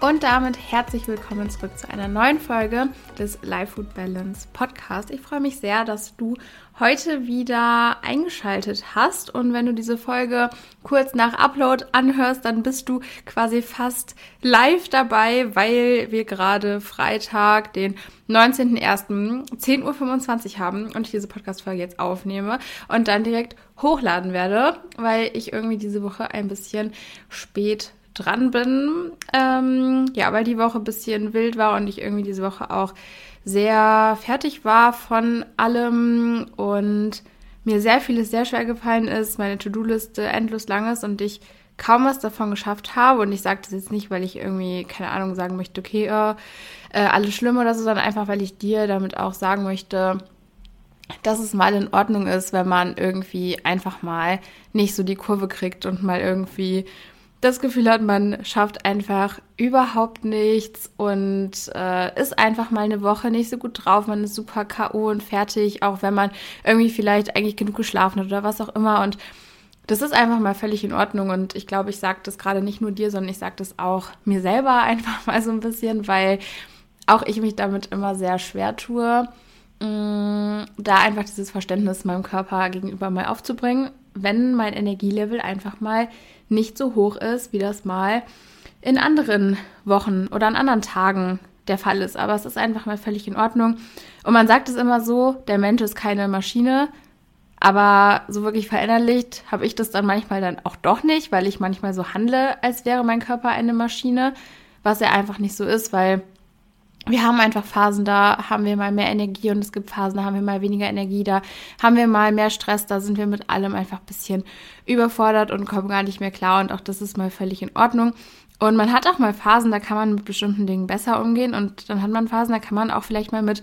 Und damit herzlich willkommen zurück zu einer neuen Folge des Life Food Balance Podcast. Ich freue mich sehr, dass du heute wieder eingeschaltet hast. Und wenn du diese Folge kurz nach Upload anhörst, dann bist du quasi fast live dabei, weil wir gerade Freitag, den 19.01.10.25 Uhr haben und ich diese Podcast-Folge jetzt aufnehme und dann direkt hochladen werde, weil ich irgendwie diese Woche ein bisschen spät dran bin. Ähm, ja, weil die Woche ein bisschen wild war und ich irgendwie diese Woche auch sehr fertig war von allem und mir sehr vieles sehr schwer gefallen ist, meine To-Do-Liste endlos lang ist und ich kaum was davon geschafft habe. Und ich sage das jetzt nicht, weil ich irgendwie, keine Ahnung, sagen möchte, okay, äh, äh, alles schlimm oder so, sondern einfach, weil ich dir damit auch sagen möchte, dass es mal in Ordnung ist, wenn man irgendwie einfach mal nicht so die Kurve kriegt und mal irgendwie das Gefühl hat, man schafft einfach überhaupt nichts und äh, ist einfach mal eine Woche nicht so gut drauf, man ist super K.O. und fertig, auch wenn man irgendwie vielleicht eigentlich genug geschlafen hat oder was auch immer. Und das ist einfach mal völlig in Ordnung. Und ich glaube, ich sage das gerade nicht nur dir, sondern ich sage das auch mir selber einfach mal so ein bisschen, weil auch ich mich damit immer sehr schwer tue, mh, mm, da einfach dieses Verständnis meinem Körper gegenüber mal aufzubringen, wenn mein Energielevel einfach mal nicht so hoch ist, wie das mal in anderen Wochen oder an anderen Tagen der Fall ist. Aber es ist einfach mal völlig in Ordnung. Und man sagt es immer so, der Mensch ist keine Maschine. Aber so wirklich verinnerlicht habe ich das dann manchmal dann auch doch nicht, weil ich manchmal so handle, als wäre mein Körper eine Maschine, was er einfach nicht so ist, weil wir haben einfach Phasen, da haben wir mal mehr Energie und es gibt Phasen, da haben wir mal weniger Energie, da haben wir mal mehr Stress, da sind wir mit allem einfach ein bisschen überfordert und kommen gar nicht mehr klar und auch das ist mal völlig in Ordnung. Und man hat auch mal Phasen, da kann man mit bestimmten Dingen besser umgehen und dann hat man Phasen, da kann man auch vielleicht mal mit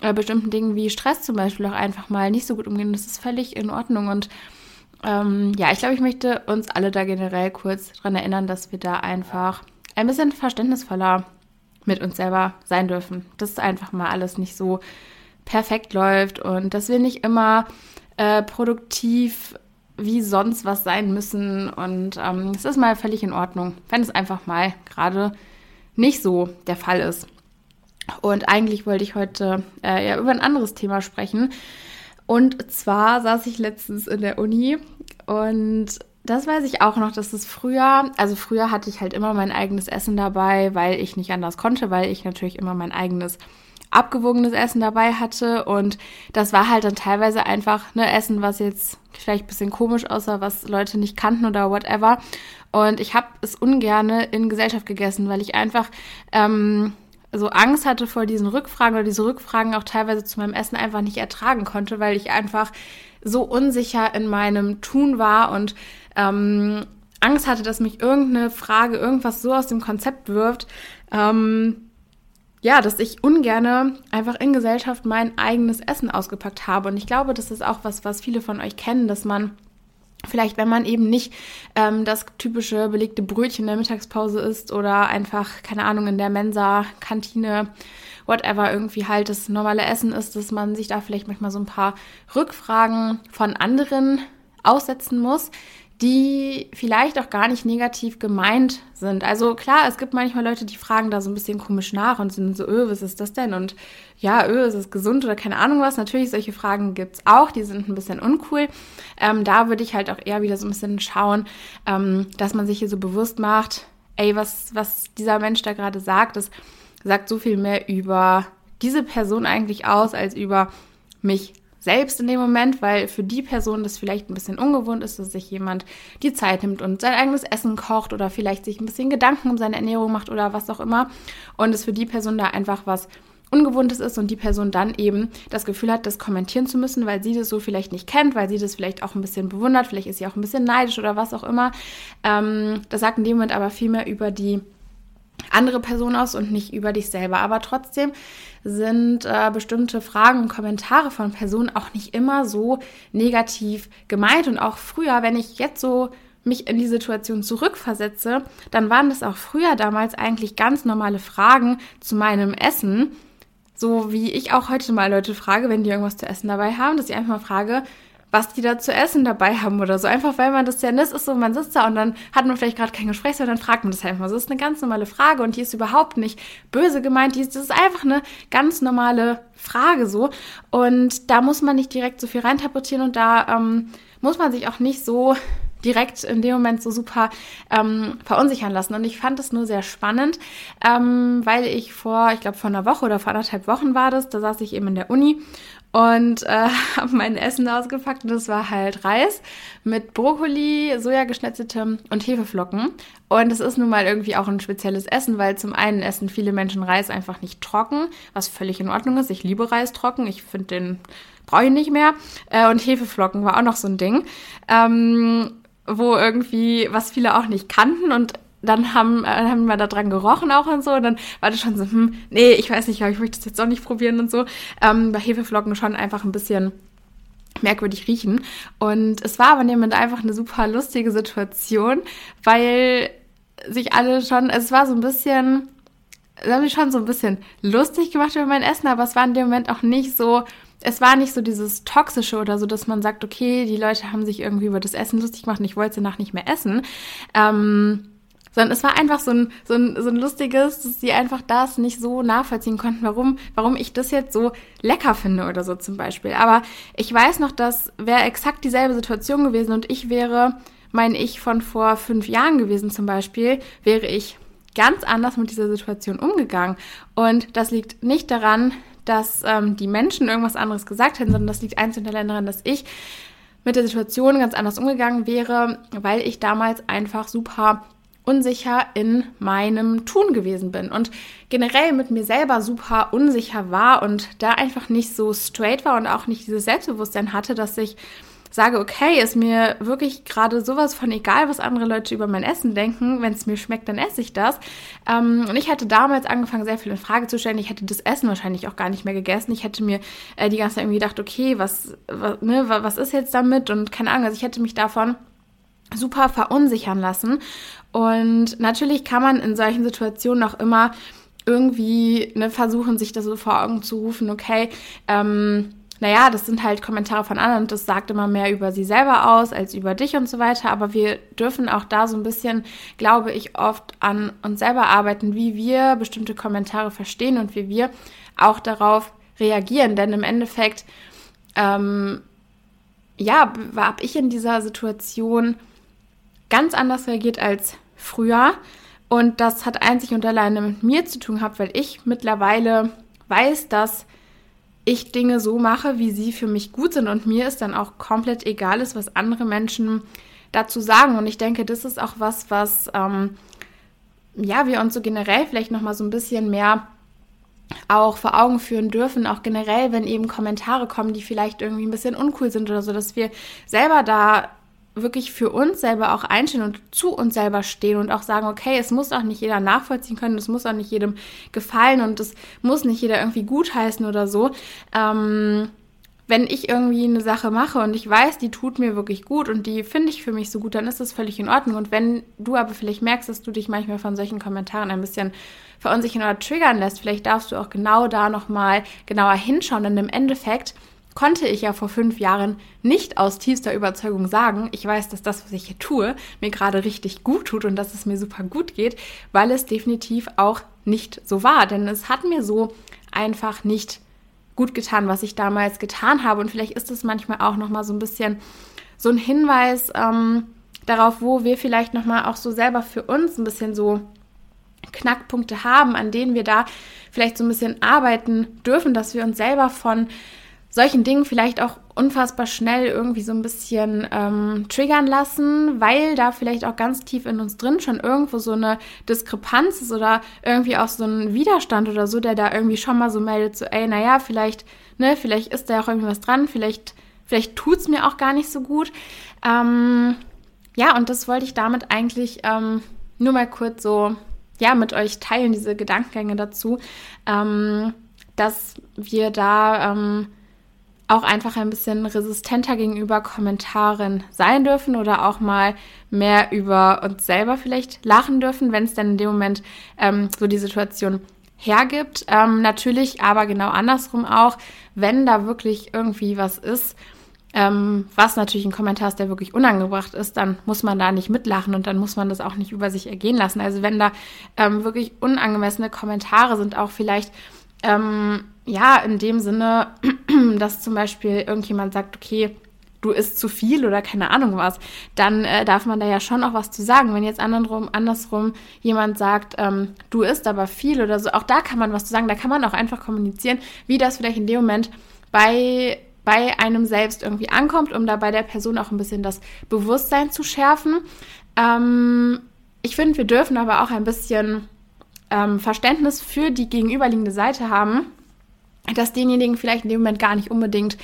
äh, bestimmten Dingen wie Stress zum Beispiel auch einfach mal nicht so gut umgehen. Das ist völlig in Ordnung und ähm, ja, ich glaube, ich möchte uns alle da generell kurz daran erinnern, dass wir da einfach ein bisschen verständnisvoller mit uns selber sein dürfen. Dass einfach mal alles nicht so perfekt läuft und dass wir nicht immer äh, produktiv wie sonst was sein müssen. Und ähm, es ist mal völlig in Ordnung, wenn es einfach mal gerade nicht so der Fall ist. Und eigentlich wollte ich heute äh, ja über ein anderes Thema sprechen. Und zwar saß ich letztens in der Uni und das weiß ich auch noch, dass es früher, also früher hatte ich halt immer mein eigenes Essen dabei, weil ich nicht anders konnte, weil ich natürlich immer mein eigenes abgewogenes Essen dabei hatte und das war halt dann teilweise einfach ne Essen, was jetzt vielleicht ein bisschen komisch aussah, was Leute nicht kannten oder whatever. Und ich habe es ungerne in Gesellschaft gegessen, weil ich einfach ähm, so Angst hatte vor diesen Rückfragen oder diese Rückfragen auch teilweise zu meinem Essen einfach nicht ertragen konnte, weil ich einfach so unsicher in meinem Tun war und ähm, Angst hatte, dass mich irgendeine Frage, irgendwas so aus dem Konzept wirft, ähm, ja, dass ich ungerne einfach in Gesellschaft mein eigenes Essen ausgepackt habe. Und ich glaube, das ist auch was, was viele von euch kennen, dass man Vielleicht, wenn man eben nicht ähm, das typische belegte Brötchen in der Mittagspause isst oder einfach, keine Ahnung, in der Mensa, Kantine, whatever, irgendwie halt das normale Essen ist, dass man sich da vielleicht manchmal so ein paar Rückfragen von anderen aussetzen muss, die vielleicht auch gar nicht negativ gemeint sind. Also klar, es gibt manchmal Leute, die fragen da so ein bisschen komisch nach und sind so, öh, was ist das denn? Und ja, öh, ist es gesund oder keine Ahnung was? Natürlich, solche Fragen gibt's auch, die sind ein bisschen uncool. Ähm, da würde ich halt auch eher wieder so ein bisschen schauen, ähm, dass man sich hier so bewusst macht, ey, was, was dieser Mensch da gerade sagt, das sagt so viel mehr über diese Person eigentlich aus, als über mich selbst in dem Moment, weil für die Person das vielleicht ein bisschen ungewohnt ist, dass sich jemand die Zeit nimmt und sein eigenes Essen kocht oder vielleicht sich ein bisschen Gedanken um seine Ernährung macht oder was auch immer. Und es für die Person da einfach was Ungewohntes ist und die Person dann eben das Gefühl hat, das kommentieren zu müssen, weil sie das so vielleicht nicht kennt, weil sie das vielleicht auch ein bisschen bewundert, vielleicht ist sie auch ein bisschen neidisch oder was auch immer. Ähm, das sagt in dem Moment aber viel mehr über die andere Person aus und nicht über dich selber. Aber trotzdem sind äh, bestimmte Fragen und Kommentare von Personen auch nicht immer so negativ gemeint. Und auch früher, wenn ich jetzt so mich in die Situation zurückversetze, dann waren das auch früher damals eigentlich ganz normale Fragen zu meinem Essen. So wie ich auch heute mal Leute frage, wenn die irgendwas zu essen dabei haben, dass ich einfach mal frage, was die da zu essen dabei haben oder so. Einfach weil man das ja, das ist so, man sitzt da und dann hat man vielleicht gerade kein Gespräch, sondern dann fragt man das einfach mal. Das ist eine ganz normale Frage und die ist überhaupt nicht böse gemeint. Die ist, das ist einfach eine ganz normale Frage so. Und da muss man nicht direkt so viel reinterpretieren und da ähm, muss man sich auch nicht so direkt in dem Moment so super ähm, verunsichern lassen. Und ich fand es nur sehr spannend, ähm, weil ich vor, ich glaube vor einer Woche oder vor anderthalb Wochen war das, da saß ich eben in der Uni und äh, habe mein Essen ausgepackt und das war halt Reis mit Brokkoli, Sojageschnetzeltem und Hefeflocken. Und es ist nun mal irgendwie auch ein spezielles Essen, weil zum einen essen viele Menschen Reis einfach nicht trocken, was völlig in Ordnung ist. Ich liebe Reis trocken, ich finde den brauche ich nicht mehr. Äh, und Hefeflocken war auch noch so ein Ding. Ähm, wo irgendwie, was viele auch nicht kannten und dann haben, äh, haben wir da dran gerochen auch und so. Und dann war das schon so, hm, nee, ich weiß nicht, ich möchte das jetzt auch nicht probieren und so. Ähm, bei Hefeflocken schon einfach ein bisschen merkwürdig riechen. Und es war aber Moment einfach eine super lustige Situation, weil sich alle schon, also es war so ein bisschen, es haben mich schon so ein bisschen lustig gemacht über mein Essen, aber es war in dem Moment auch nicht so, es war nicht so dieses Toxische oder so, dass man sagt, okay, die Leute haben sich irgendwie über das Essen lustig gemacht und ich wollte danach nicht mehr essen. Ähm, sondern es war einfach so ein, so ein, so ein lustiges, dass sie einfach das nicht so nachvollziehen konnten, warum, warum ich das jetzt so lecker finde oder so zum Beispiel. Aber ich weiß noch, das wäre exakt dieselbe Situation gewesen und ich wäre, mein Ich von vor fünf Jahren gewesen zum Beispiel, wäre ich ganz anders mit dieser Situation umgegangen. Und das liegt nicht daran, dass ähm, die Menschen irgendwas anderes gesagt hätten, sondern das liegt einzeln daran, dass ich mit der Situation ganz anders umgegangen wäre, weil ich damals einfach super unsicher in meinem Tun gewesen bin und generell mit mir selber super unsicher war und da einfach nicht so straight war und auch nicht dieses Selbstbewusstsein hatte, dass ich sage, okay, ist mir wirklich gerade sowas von egal, was andere Leute über mein Essen denken. Wenn es mir schmeckt, dann esse ich das. Ähm, und ich hatte damals angefangen, sehr viel in Frage zu stellen. Ich hätte das Essen wahrscheinlich auch gar nicht mehr gegessen. Ich hätte mir äh, die ganze Zeit irgendwie gedacht, okay, was, was, ne, was ist jetzt damit? Und keine Ahnung, also ich hätte mich davon super verunsichern lassen. Und natürlich kann man in solchen Situationen auch immer irgendwie ne, versuchen, sich das so vor Augen zu rufen, okay, ähm, naja, das sind halt Kommentare von anderen und das sagt immer mehr über sie selber aus als über dich und so weiter. Aber wir dürfen auch da so ein bisschen, glaube ich, oft an uns selber arbeiten, wie wir bestimmte Kommentare verstehen und wie wir auch darauf reagieren. Denn im Endeffekt, ähm, ja, habe ich in dieser Situation ganz anders reagiert als früher. Und das hat einzig und alleine mit mir zu tun gehabt, weil ich mittlerweile weiß, dass ich Dinge so mache, wie sie für mich gut sind und mir ist dann auch komplett egal ist, was andere Menschen dazu sagen. Und ich denke, das ist auch was, was ähm, ja wir uns so generell vielleicht noch mal so ein bisschen mehr auch vor Augen führen dürfen, auch generell, wenn eben Kommentare kommen, die vielleicht irgendwie ein bisschen uncool sind oder so, dass wir selber da wirklich für uns selber auch einstehen und zu uns selber stehen und auch sagen, okay, es muss auch nicht jeder nachvollziehen können, es muss auch nicht jedem gefallen und es muss nicht jeder irgendwie gutheißen oder so. Ähm, wenn ich irgendwie eine Sache mache und ich weiß, die tut mir wirklich gut und die finde ich für mich so gut, dann ist das völlig in Ordnung. Und wenn du aber vielleicht merkst, dass du dich manchmal von solchen Kommentaren ein bisschen verunsichern oder triggern lässt, vielleicht darfst du auch genau da nochmal genauer hinschauen, denn im Endeffekt konnte ich ja vor fünf Jahren nicht aus tiefster Überzeugung sagen, ich weiß, dass das, was ich hier tue, mir gerade richtig gut tut und dass es mir super gut geht, weil es definitiv auch nicht so war. Denn es hat mir so einfach nicht gut getan, was ich damals getan habe. Und vielleicht ist es manchmal auch nochmal so ein bisschen so ein Hinweis ähm, darauf, wo wir vielleicht nochmal auch so selber für uns ein bisschen so Knackpunkte haben, an denen wir da vielleicht so ein bisschen arbeiten dürfen, dass wir uns selber von solchen Dingen vielleicht auch unfassbar schnell irgendwie so ein bisschen ähm, triggern lassen, weil da vielleicht auch ganz tief in uns drin schon irgendwo so eine Diskrepanz ist oder irgendwie auch so ein Widerstand oder so, der da irgendwie schon mal so meldet, so, ey, naja, vielleicht, ne, vielleicht ist da auch irgendwie was dran, vielleicht, vielleicht tut's mir auch gar nicht so gut. Ähm, ja, und das wollte ich damit eigentlich ähm, nur mal kurz so ja, mit euch teilen, diese Gedankengänge dazu, ähm, dass wir da ähm, auch einfach ein bisschen resistenter gegenüber Kommentaren sein dürfen oder auch mal mehr über uns selber vielleicht lachen dürfen, wenn es dann in dem Moment ähm, so die Situation hergibt. Ähm, natürlich aber genau andersrum auch, wenn da wirklich irgendwie was ist, ähm, was natürlich ein Kommentar ist, der wirklich unangebracht ist, dann muss man da nicht mitlachen und dann muss man das auch nicht über sich ergehen lassen. Also wenn da ähm, wirklich unangemessene Kommentare sind, auch vielleicht ähm, ja in dem Sinne, dass zum Beispiel irgendjemand sagt, okay, du isst zu viel oder keine Ahnung was, dann äh, darf man da ja schon auch was zu sagen. Wenn jetzt andersrum, andersrum jemand sagt, ähm, du isst aber viel oder so, auch da kann man was zu sagen. Da kann man auch einfach kommunizieren, wie das vielleicht in dem Moment bei bei einem selbst irgendwie ankommt, um da bei der Person auch ein bisschen das Bewusstsein zu schärfen. Ähm, ich finde, wir dürfen aber auch ein bisschen ähm, Verständnis für die gegenüberliegende Seite haben, dass denjenigen vielleicht in dem Moment gar nicht unbedingt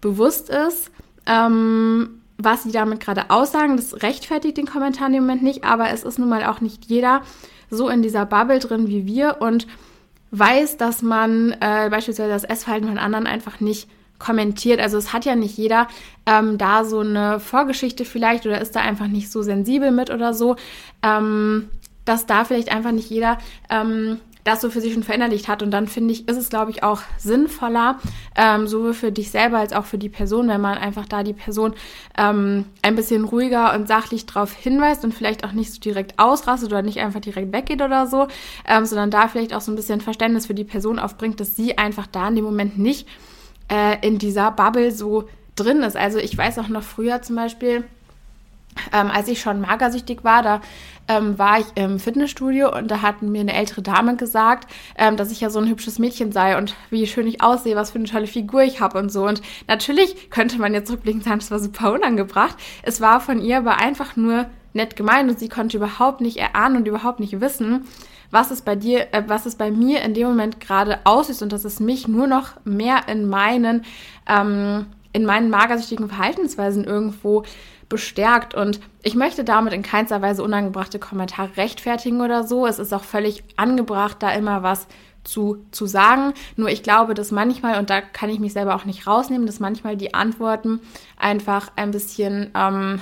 bewusst ist, ähm, was sie damit gerade aussagen. Das rechtfertigt den Kommentar in dem Moment nicht, aber es ist nun mal auch nicht jeder so in dieser Bubble drin wie wir und weiß, dass man äh, beispielsweise das Essverhalten von anderen einfach nicht kommentiert. Also es hat ja nicht jeder ähm, da so eine Vorgeschichte vielleicht oder ist da einfach nicht so sensibel mit oder so, ähm, dass da vielleicht einfach nicht jeder ähm, das so für sich schon verinnerlicht hat. Und dann finde ich, ist es, glaube ich, auch sinnvoller, ähm, sowohl für dich selber als auch für die Person, wenn man einfach da die Person ähm, ein bisschen ruhiger und sachlich drauf hinweist und vielleicht auch nicht so direkt ausrastet oder nicht einfach direkt weggeht oder so, ähm, sondern da vielleicht auch so ein bisschen Verständnis für die Person aufbringt, dass sie einfach da in dem Moment nicht äh, in dieser Bubble so drin ist. Also ich weiß auch noch früher zum Beispiel, ähm, als ich schon magersüchtig war, da ähm, war ich im Fitnessstudio und da hat mir eine ältere Dame gesagt, ähm, dass ich ja so ein hübsches Mädchen sei und wie schön ich aussehe, was für eine tolle Figur ich habe und so. Und natürlich könnte man jetzt rückblickend sagen, das war super unangebracht. Es war von ihr aber einfach nur nett gemeint und sie konnte überhaupt nicht erahnen und überhaupt nicht wissen, was es bei dir, äh, was es bei mir in dem Moment gerade aussieht und dass es mich nur noch mehr in meinen, ähm, in meinen magersüchtigen Verhaltensweisen irgendwo bestärkt. Und ich möchte damit in keinster Weise unangebrachte Kommentare rechtfertigen oder so. Es ist auch völlig angebracht, da immer was zu, zu sagen. Nur ich glaube, dass manchmal, und da kann ich mich selber auch nicht rausnehmen, dass manchmal die Antworten einfach ein bisschen ähm,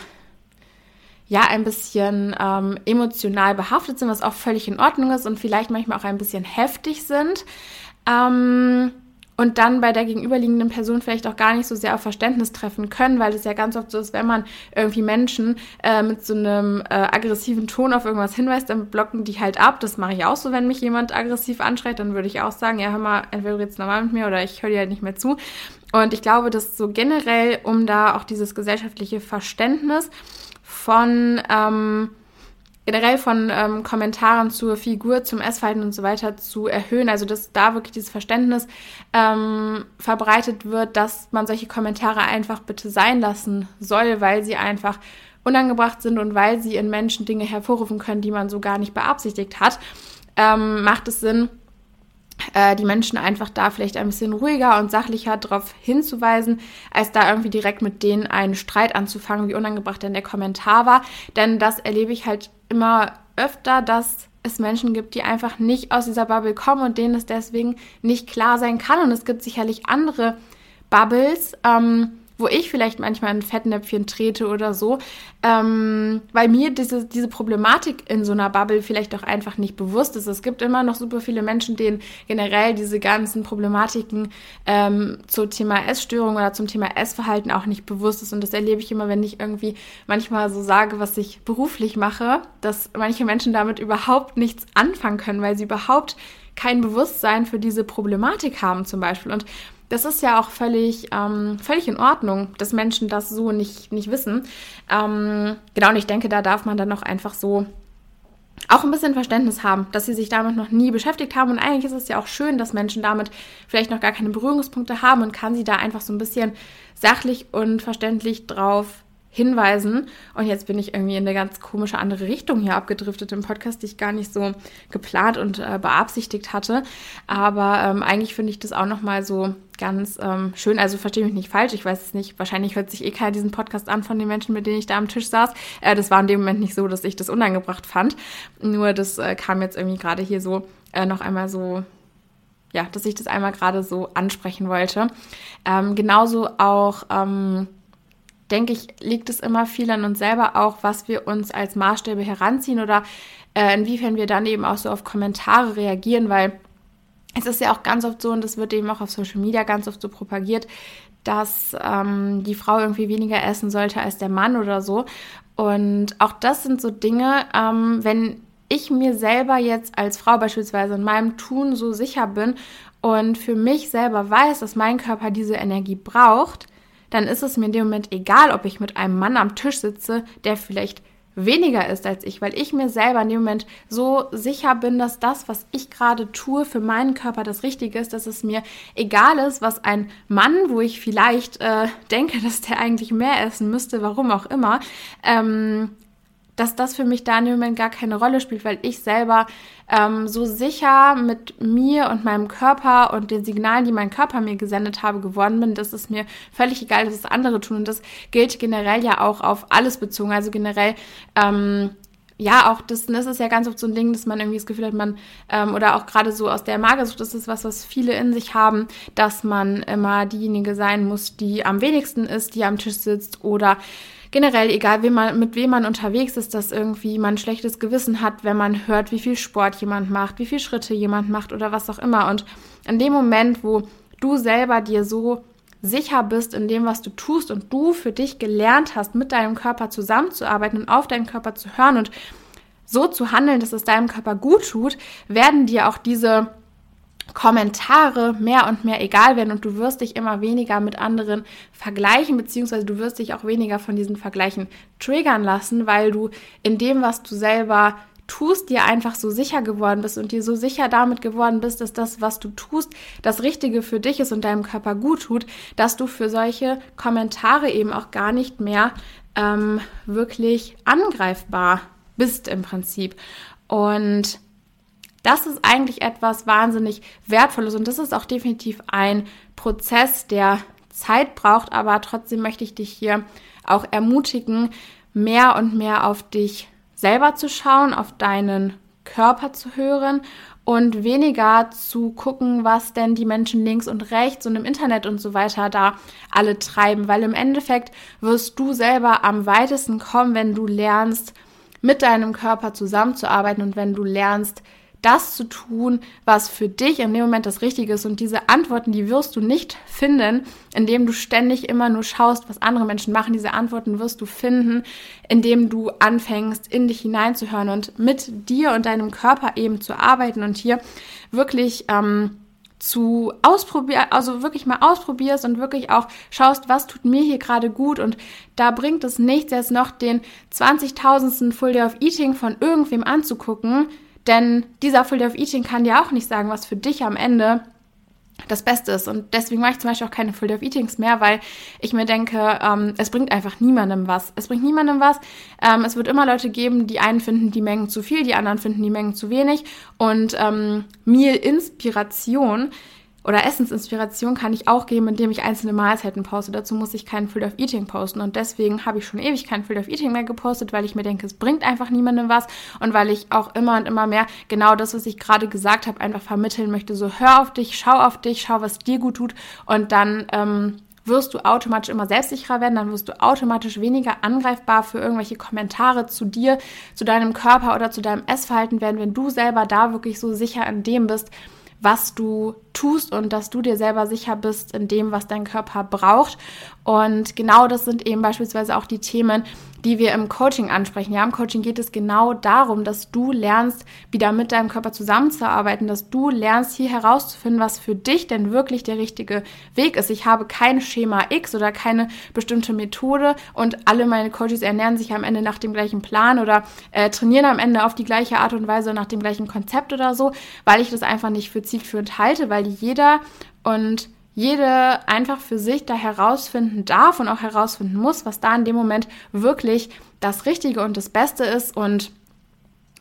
ja ein bisschen ähm, emotional behaftet sind, was auch völlig in Ordnung ist und vielleicht manchmal auch ein bisschen heftig sind. Ähm, und dann bei der gegenüberliegenden Person vielleicht auch gar nicht so sehr auf Verständnis treffen können, weil es ja ganz oft so ist, wenn man irgendwie Menschen äh, mit so einem äh, aggressiven Ton auf irgendwas hinweist, dann blocken die halt ab. Das mache ich auch so, wenn mich jemand aggressiv anschreit, dann würde ich auch sagen, ja, hör mal, entweder du redest normal mit mir oder ich höre dir halt nicht mehr zu. Und ich glaube, dass so generell, um da auch dieses gesellschaftliche Verständnis von ähm, generell von ähm, Kommentaren zur Figur, zum Essverhalten und so weiter zu erhöhen. Also dass da wirklich dieses Verständnis ähm, verbreitet wird, dass man solche Kommentare einfach bitte sein lassen soll, weil sie einfach unangebracht sind und weil sie in Menschen Dinge hervorrufen können, die man so gar nicht beabsichtigt hat, ähm, macht es Sinn, die Menschen einfach da vielleicht ein bisschen ruhiger und sachlicher darauf hinzuweisen, als da irgendwie direkt mit denen einen Streit anzufangen, wie unangebracht denn der Kommentar war. Denn das erlebe ich halt immer öfter, dass es Menschen gibt, die einfach nicht aus dieser Bubble kommen und denen es deswegen nicht klar sein kann. Und es gibt sicherlich andere Bubbles, ähm, wo ich vielleicht manchmal ein Fettnäpfchen trete oder so, ähm, weil mir diese, diese Problematik in so einer Bubble vielleicht auch einfach nicht bewusst ist. Es gibt immer noch super viele Menschen, denen generell diese ganzen Problematiken ähm, zum Thema Essstörung oder zum Thema Essverhalten auch nicht bewusst ist. Und das erlebe ich immer, wenn ich irgendwie manchmal so sage, was ich beruflich mache, dass manche Menschen damit überhaupt nichts anfangen können, weil sie überhaupt kein Bewusstsein für diese Problematik haben zum Beispiel. Und das ist ja auch völlig, ähm, völlig in Ordnung, dass Menschen das so nicht, nicht wissen. Ähm, genau, und ich denke, da darf man dann noch einfach so auch ein bisschen Verständnis haben, dass sie sich damit noch nie beschäftigt haben. Und eigentlich ist es ja auch schön, dass Menschen damit vielleicht noch gar keine Berührungspunkte haben und kann sie da einfach so ein bisschen sachlich und verständlich drauf hinweisen. Und jetzt bin ich irgendwie in eine ganz komische andere Richtung hier abgedriftet im Podcast, die ich gar nicht so geplant und äh, beabsichtigt hatte. Aber ähm, eigentlich finde ich das auch nochmal so ganz ähm, schön. Also verstehe mich nicht falsch, ich weiß es nicht. Wahrscheinlich hört sich eh keiner diesen Podcast an von den Menschen, mit denen ich da am Tisch saß. Äh, das war in dem Moment nicht so, dass ich das unangebracht fand. Nur das äh, kam jetzt irgendwie gerade hier so äh, noch einmal so ja, dass ich das einmal gerade so ansprechen wollte. Ähm, genauso auch ähm, denke ich, liegt es immer viel an uns selber auch, was wir uns als Maßstäbe heranziehen oder äh, inwiefern wir dann eben auch so auf Kommentare reagieren, weil es ist ja auch ganz oft so, und das wird eben auch auf Social Media ganz oft so propagiert, dass ähm, die Frau irgendwie weniger essen sollte als der Mann oder so. Und auch das sind so Dinge, ähm, wenn ich mir selber jetzt als Frau beispielsweise in meinem Tun so sicher bin und für mich selber weiß, dass mein Körper diese Energie braucht, dann ist es mir in dem Moment egal, ob ich mit einem Mann am Tisch sitze, der vielleicht weniger ist als ich, weil ich mir selber in dem Moment so sicher bin, dass das, was ich gerade tue, für meinen Körper das Richtige ist, dass es mir egal ist, was ein Mann, wo ich vielleicht äh, denke, dass der eigentlich mehr essen müsste, warum auch immer, ähm, dass das für mich da dem Moment gar keine Rolle spielt, weil ich selber ähm, so sicher mit mir und meinem Körper und den Signalen, die mein Körper mir gesendet habe, geworden bin, dass es mir völlig egal ist, was andere tun. Und das gilt generell ja auch auf alles bezogen. Also generell, ähm, ja, auch das, das ist ja ganz oft so ein Ding, dass man irgendwie das Gefühl hat, man, ähm, oder auch gerade so aus der Magersucht, das ist was, was viele in sich haben, dass man immer diejenige sein muss, die am wenigsten ist, die am Tisch sitzt oder generell, egal wie man, mit wem man unterwegs ist, dass irgendwie man ein schlechtes Gewissen hat, wenn man hört, wie viel Sport jemand macht, wie viel Schritte jemand macht oder was auch immer. Und in dem Moment, wo du selber dir so sicher bist in dem, was du tust und du für dich gelernt hast, mit deinem Körper zusammenzuarbeiten und auf deinen Körper zu hören und so zu handeln, dass es deinem Körper gut tut, werden dir auch diese Kommentare mehr und mehr egal werden und du wirst dich immer weniger mit anderen vergleichen, beziehungsweise du wirst dich auch weniger von diesen Vergleichen triggern lassen, weil du in dem, was du selber tust, dir einfach so sicher geworden bist und dir so sicher damit geworden bist, dass das, was du tust, das Richtige für dich ist und deinem Körper gut tut, dass du für solche Kommentare eben auch gar nicht mehr ähm, wirklich angreifbar bist im Prinzip. Und das ist eigentlich etwas wahnsinnig Wertvolles und das ist auch definitiv ein Prozess, der Zeit braucht, aber trotzdem möchte ich dich hier auch ermutigen, mehr und mehr auf dich selber zu schauen, auf deinen Körper zu hören und weniger zu gucken, was denn die Menschen links und rechts und im Internet und so weiter da alle treiben, weil im Endeffekt wirst du selber am weitesten kommen, wenn du lernst, mit deinem Körper zusammenzuarbeiten und wenn du lernst, das zu tun, was für dich in dem Moment das Richtige ist. Und diese Antworten, die wirst du nicht finden, indem du ständig immer nur schaust, was andere Menschen machen. Diese Antworten wirst du finden, indem du anfängst, in dich hineinzuhören und mit dir und deinem Körper eben zu arbeiten und hier wirklich ähm, zu ausprobieren, also wirklich mal ausprobierst und wirklich auch schaust, was tut mir hier gerade gut und da bringt es nichts, jetzt noch den 20.000. Full Day of Eating von irgendwem anzugucken, denn dieser Full Day of Eating kann dir auch nicht sagen, was für dich am Ende das Beste ist. Und deswegen mache ich zum Beispiel auch keine Full Day of Eatings mehr, weil ich mir denke, ähm, es bringt einfach niemandem was. Es bringt niemandem was. Ähm, es wird immer Leute geben, die einen finden die Mengen zu viel, die anderen finden die Mengen zu wenig. Und ähm, Meal Inspiration oder Essensinspiration kann ich auch geben, indem ich einzelne Mahlzeiten poste. Dazu muss ich keinen Field of Eating posten. Und deswegen habe ich schon ewig keinen Field of Eating mehr gepostet, weil ich mir denke, es bringt einfach niemandem was. Und weil ich auch immer und immer mehr genau das, was ich gerade gesagt habe, einfach vermitteln möchte. So hör auf dich, schau auf dich, schau, was dir gut tut. Und dann ähm, wirst du automatisch immer selbstsicherer werden, dann wirst du automatisch weniger angreifbar für irgendwelche Kommentare zu dir, zu deinem Körper oder zu deinem Essverhalten werden, wenn du selber da wirklich so sicher in dem bist, was du tust und dass du dir selber sicher bist in dem, was dein Körper braucht. Und genau das sind eben beispielsweise auch die Themen, die wir im Coaching ansprechen. Ja, im Coaching geht es genau darum, dass du lernst, wieder mit deinem Körper zusammenzuarbeiten, dass du lernst, hier herauszufinden, was für dich denn wirklich der richtige Weg ist. Ich habe kein Schema X oder keine bestimmte Methode und alle meine Coaches ernähren sich am Ende nach dem gleichen Plan oder äh, trainieren am Ende auf die gleiche Art und Weise nach dem gleichen Konzept oder so, weil ich das einfach nicht für zielführend halte, weil jeder und jede einfach für sich da herausfinden darf und auch herausfinden muss, was da in dem Moment wirklich das Richtige und das Beste ist und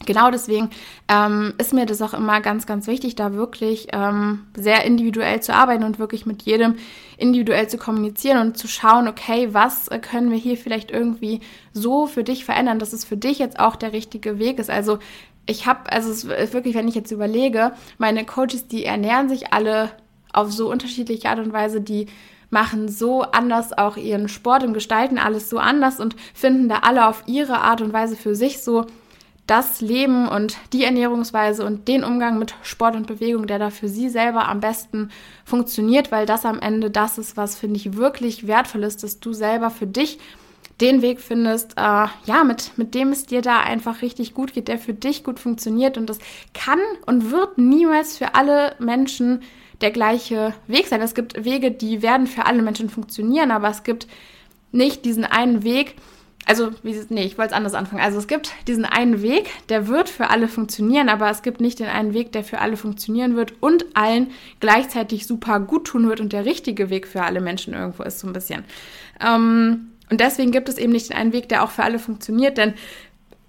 Genau deswegen ähm, ist mir das auch immer ganz, ganz wichtig, da wirklich ähm, sehr individuell zu arbeiten und wirklich mit jedem individuell zu kommunizieren und zu schauen, okay, was können wir hier vielleicht irgendwie so für dich verändern, dass es für dich jetzt auch der richtige Weg ist. Also ich habe, also es ist wirklich, wenn ich jetzt überlege, meine Coaches, die ernähren sich alle auf so unterschiedliche Art und Weise, die machen so anders auch ihren Sport und gestalten alles so anders und finden da alle auf ihre Art und Weise für sich so das Leben und die Ernährungsweise und den Umgang mit Sport und Bewegung, der da für sie selber am besten funktioniert, weil das am Ende das ist, was finde ich wirklich wertvoll ist, dass du selber für dich den Weg findest, äh, ja, mit, mit dem es dir da einfach richtig gut geht, der für dich gut funktioniert. Und das kann und wird niemals für alle Menschen der gleiche Weg sein. Es gibt Wege, die werden für alle Menschen funktionieren, aber es gibt nicht diesen einen Weg, also, wie, nee, ich wollte es anders anfangen. Also es gibt diesen einen Weg, der wird für alle funktionieren, aber es gibt nicht den einen Weg, der für alle funktionieren wird und allen gleichzeitig super gut tun wird und der richtige Weg für alle Menschen irgendwo ist so ein bisschen. Ähm, und deswegen gibt es eben nicht den einen Weg, der auch für alle funktioniert, denn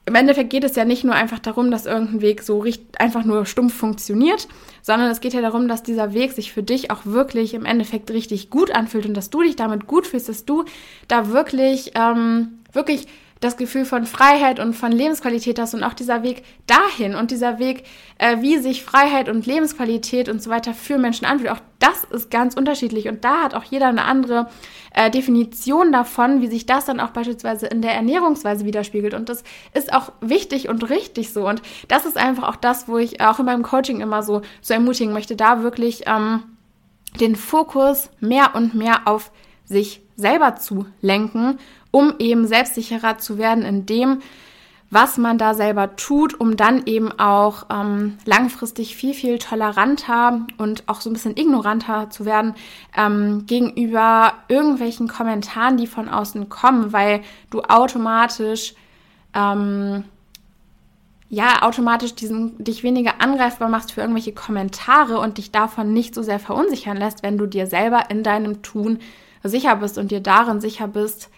im Endeffekt geht es ja nicht nur einfach darum, dass irgendein Weg so richtig, einfach nur stumpf funktioniert, sondern es geht ja darum, dass dieser Weg sich für dich auch wirklich im Endeffekt richtig gut anfühlt und dass du dich damit gut fühlst, dass du da wirklich, ähm, wirklich das Gefühl von Freiheit und von Lebensqualität hast und auch dieser Weg dahin und dieser Weg, äh, wie sich Freiheit und Lebensqualität und so weiter für Menschen anfühlt, auch das ist ganz unterschiedlich und da hat auch jeder eine andere äh, Definition davon, wie sich das dann auch beispielsweise in der Ernährungsweise widerspiegelt und das ist auch wichtig und richtig so und das ist einfach auch das, wo ich auch in meinem Coaching immer so, so ermutigen möchte, da wirklich ähm, den Fokus mehr und mehr auf sich selber zu lenken um eben selbstsicherer zu werden in dem, was man da selber tut, um dann eben auch ähm, langfristig viel, viel toleranter und auch so ein bisschen ignoranter zu werden ähm, gegenüber irgendwelchen Kommentaren, die von außen kommen, weil du automatisch ähm, ja automatisch diesen, dich weniger angreifbar machst für irgendwelche Kommentare und dich davon nicht so sehr verunsichern lässt, wenn du dir selber in deinem Tun sicher bist und dir darin sicher bist,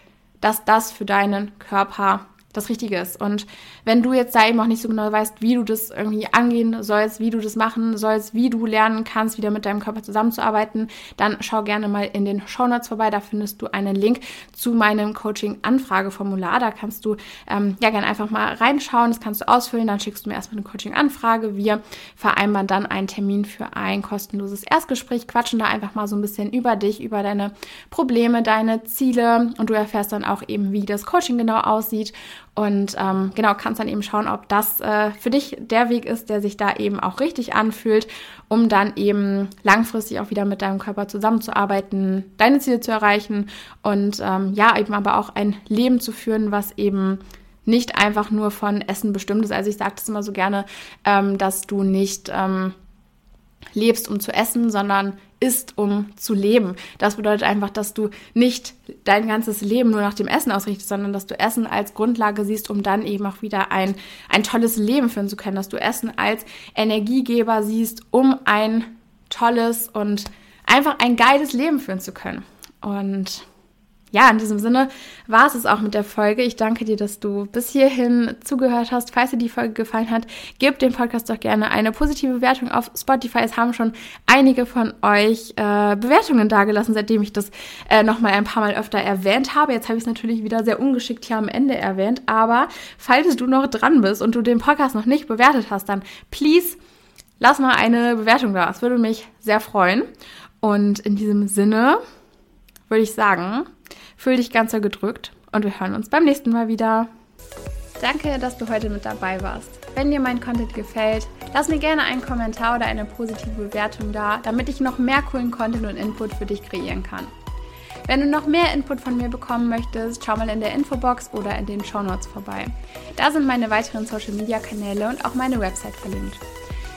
dass das für deinen Körper das Richtige ist. Und wenn du jetzt da eben auch nicht so genau weißt, wie du das irgendwie angehen sollst, wie du das machen sollst, wie du lernen kannst, wieder mit deinem Körper zusammenzuarbeiten, dann schau gerne mal in den Show Notes vorbei. Da findest du einen Link zu meinem Coaching-Anfrageformular. Da kannst du ähm, ja gerne einfach mal reinschauen. Das kannst du ausfüllen. Dann schickst du mir erstmal eine Coaching-Anfrage. Wir vereinbaren dann einen Termin für ein kostenloses Erstgespräch, quatschen da einfach mal so ein bisschen über dich, über deine Probleme, deine Ziele und du erfährst dann auch eben, wie das Coaching genau aussieht und ähm, genau, kannst dann eben schauen, ob das äh, für dich der Weg ist, der sich da eben auch richtig anfühlt, um dann eben langfristig auch wieder mit deinem Körper zusammenzuarbeiten, deine Ziele zu erreichen und ähm, ja, eben aber auch ein Leben zu führen, was eben nicht einfach nur von Essen bestimmt ist. Also ich sage das immer so gerne, ähm, dass du nicht ähm, lebst, um zu essen, sondern isst, um zu leben. Das bedeutet einfach, dass du nicht dein ganzes Leben nur nach dem Essen ausrichtest, sondern dass du Essen als Grundlage siehst, um dann eben auch wieder ein, ein tolles Leben führen zu können. Dass du Essen als Energiegeber siehst, um ein tolles und einfach ein geiles Leben führen zu können. Und ja, in diesem Sinne war es es auch mit der Folge. Ich danke dir, dass du bis hierhin zugehört hast. Falls dir die Folge gefallen hat, gib dem Podcast doch gerne eine positive Bewertung auf Spotify. Es haben schon einige von euch äh, Bewertungen dagelassen, seitdem ich das äh, nochmal ein paar Mal öfter erwähnt habe. Jetzt habe ich es natürlich wieder sehr ungeschickt hier am Ende erwähnt. Aber falls du noch dran bist und du den Podcast noch nicht bewertet hast, dann please lass mal eine Bewertung da. Das würde mich sehr freuen. Und in diesem Sinne würde ich sagen, Fühl dich ganz so gedrückt und wir hören uns beim nächsten Mal wieder. Danke, dass du heute mit dabei warst. Wenn dir mein Content gefällt, lass mir gerne einen Kommentar oder eine positive Bewertung da, damit ich noch mehr coolen Content und Input für dich kreieren kann. Wenn du noch mehr Input von mir bekommen möchtest, schau mal in der Infobox oder in den Show Notes vorbei. Da sind meine weiteren Social Media Kanäle und auch meine Website verlinkt.